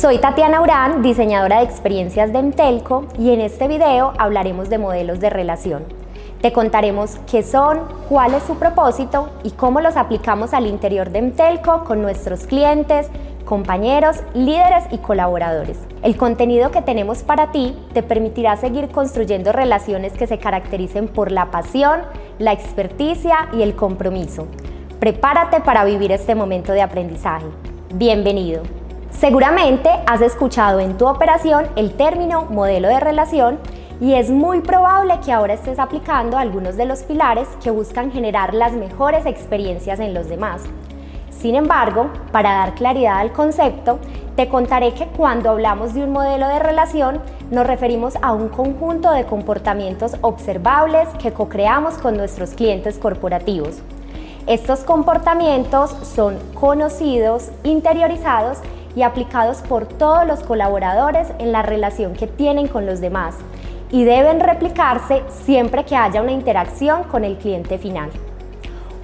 Soy Tatiana Urán, diseñadora de experiencias de Entelco y en este video hablaremos de modelos de relación. Te contaremos qué son, cuál es su propósito y cómo los aplicamos al interior de Entelco con nuestros clientes, compañeros, líderes y colaboradores. El contenido que tenemos para ti te permitirá seguir construyendo relaciones que se caractericen por la pasión, la experticia y el compromiso. Prepárate para vivir este momento de aprendizaje. Bienvenido. Seguramente has escuchado en tu operación el término modelo de relación y es muy probable que ahora estés aplicando algunos de los pilares que buscan generar las mejores experiencias en los demás. Sin embargo, para dar claridad al concepto, te contaré que cuando hablamos de un modelo de relación nos referimos a un conjunto de comportamientos observables que co-creamos con nuestros clientes corporativos. Estos comportamientos son conocidos, interiorizados y aplicados por todos los colaboradores en la relación que tienen con los demás y deben replicarse siempre que haya una interacción con el cliente final.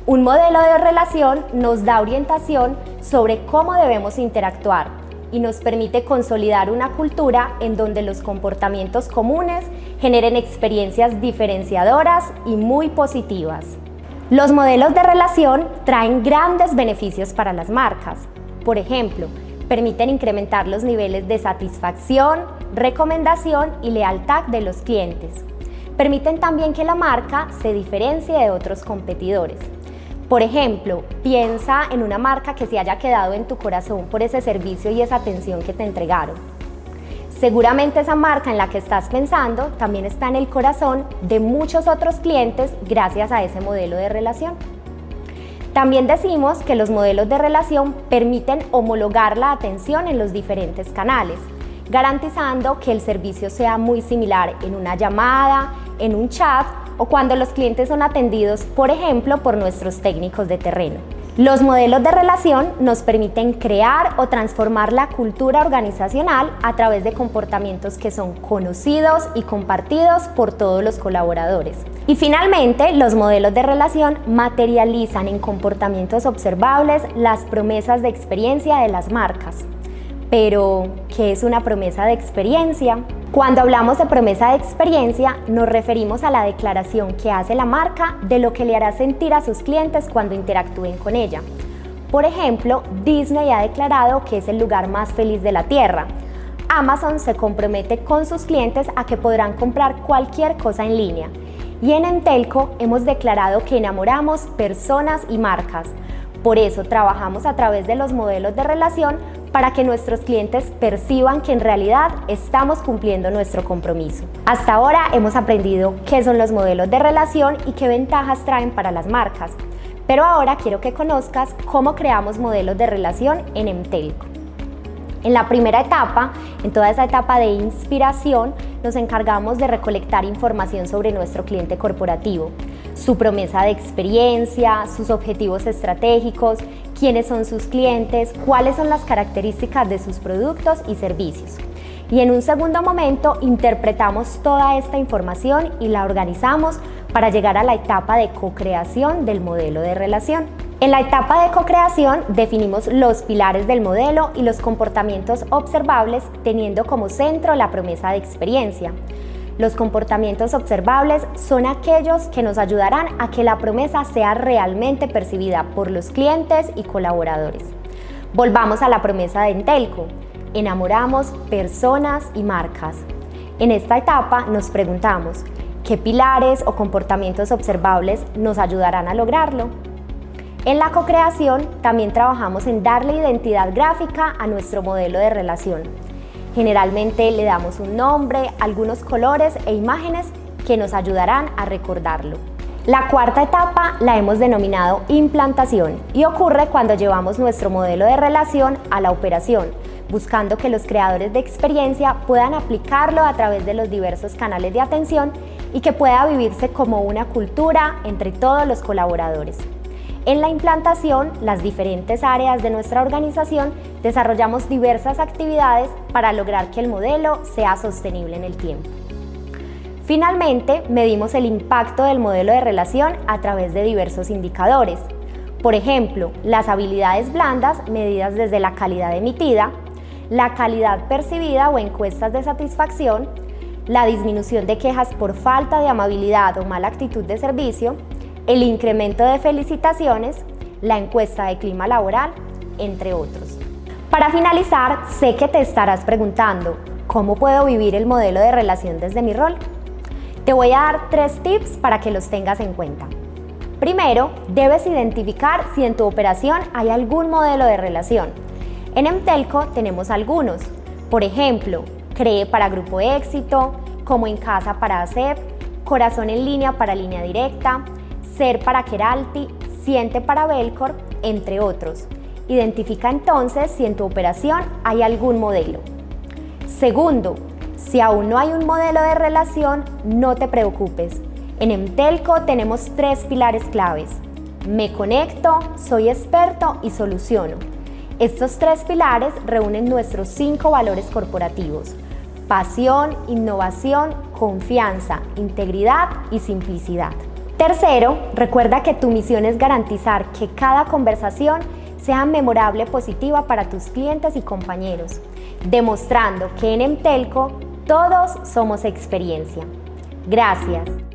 Un modelo de relación nos da orientación sobre cómo debemos interactuar y nos permite consolidar una cultura en donde los comportamientos comunes generen experiencias diferenciadoras y muy positivas. Los modelos de relación traen grandes beneficios para las marcas. Por ejemplo, permiten incrementar los niveles de satisfacción, recomendación y lealtad de los clientes. Permiten también que la marca se diferencie de otros competidores por ejemplo, piensa en una marca que se haya quedado en tu corazón por ese servicio y esa atención que te entregaron. Seguramente esa marca en la que estás pensando también está en el corazón de muchos otros clientes gracias a ese modelo de relación. También decimos que los modelos de relación permiten homologar la atención en los diferentes canales, garantizando que el servicio sea muy similar en una llamada, en un chat o cuando los clientes son atendidos, por ejemplo, por nuestros técnicos de terreno. Los modelos de relación nos permiten crear o transformar la cultura organizacional a través de comportamientos que son conocidos y compartidos por todos los colaboradores. Y finalmente, los modelos de relación materializan en comportamientos observables las promesas de experiencia de las marcas. Pero, ¿qué es una promesa de experiencia? Cuando hablamos de promesa de experiencia, nos referimos a la declaración que hace la marca de lo que le hará sentir a sus clientes cuando interactúen con ella. Por ejemplo, Disney ha declarado que es el lugar más feliz de la Tierra. Amazon se compromete con sus clientes a que podrán comprar cualquier cosa en línea. Y en Entelco hemos declarado que enamoramos personas y marcas. Por eso trabajamos a través de los modelos de relación para que nuestros clientes perciban que en realidad estamos cumpliendo nuestro compromiso. Hasta ahora hemos aprendido qué son los modelos de relación y qué ventajas traen para las marcas, pero ahora quiero que conozcas cómo creamos modelos de relación en Emtelco. En la primera etapa, en toda esa etapa de inspiración, nos encargamos de recolectar información sobre nuestro cliente corporativo, su promesa de experiencia, sus objetivos estratégicos, quiénes son sus clientes, cuáles son las características de sus productos y servicios. Y en un segundo momento interpretamos toda esta información y la organizamos para llegar a la etapa de co-creación del modelo de relación. En la etapa de co-creación definimos los pilares del modelo y los comportamientos observables teniendo como centro la promesa de experiencia. Los comportamientos observables son aquellos que nos ayudarán a que la promesa sea realmente percibida por los clientes y colaboradores. Volvamos a la promesa de Entelco. Enamoramos personas y marcas. En esta etapa nos preguntamos, ¿qué pilares o comportamientos observables nos ayudarán a lograrlo? En la co-creación también trabajamos en darle identidad gráfica a nuestro modelo de relación Generalmente le damos un nombre, algunos colores e imágenes que nos ayudarán a recordarlo. La cuarta etapa la hemos denominado implantación y ocurre cuando llevamos nuestro modelo de relación a la operación, buscando que los creadores de experiencia puedan aplicarlo a través de los diversos canales de atención y que pueda vivirse como una cultura entre todos los colaboradores. En la implantación, las diferentes áreas de nuestra organización desarrollamos diversas actividades para lograr que el modelo sea sostenible en el tiempo. Finalmente, medimos el impacto del modelo de relación a través de diversos indicadores. Por ejemplo, las habilidades blandas medidas desde la calidad emitida, la calidad percibida o encuestas de satisfacción, la disminución de quejas por falta de amabilidad o mala actitud de servicio, el incremento de felicitaciones, la encuesta de clima laboral, entre otros. Para finalizar, sé que te estarás preguntando, ¿cómo puedo vivir el modelo de relación desde mi rol? Te voy a dar tres tips para que los tengas en cuenta. Primero, debes identificar si en tu operación hay algún modelo de relación. En Emtelco tenemos algunos. Por ejemplo, Cree para Grupo Éxito, Como en Casa para ACEP, Corazón en línea para Línea Directa, Ser para Keralti, Siente para Belcor, entre otros. Identifica entonces si en tu operación hay algún modelo. Segundo, si aún no hay un modelo de relación, no te preocupes. En Emtelco tenemos tres pilares claves. Me conecto, soy experto y soluciono. Estos tres pilares reúnen nuestros cinco valores corporativos. Pasión, innovación, confianza, integridad y simplicidad. Tercero, recuerda que tu misión es garantizar que cada conversación sea memorable, positiva para tus clientes y compañeros, demostrando que en Emtelco todos somos experiencia. Gracias.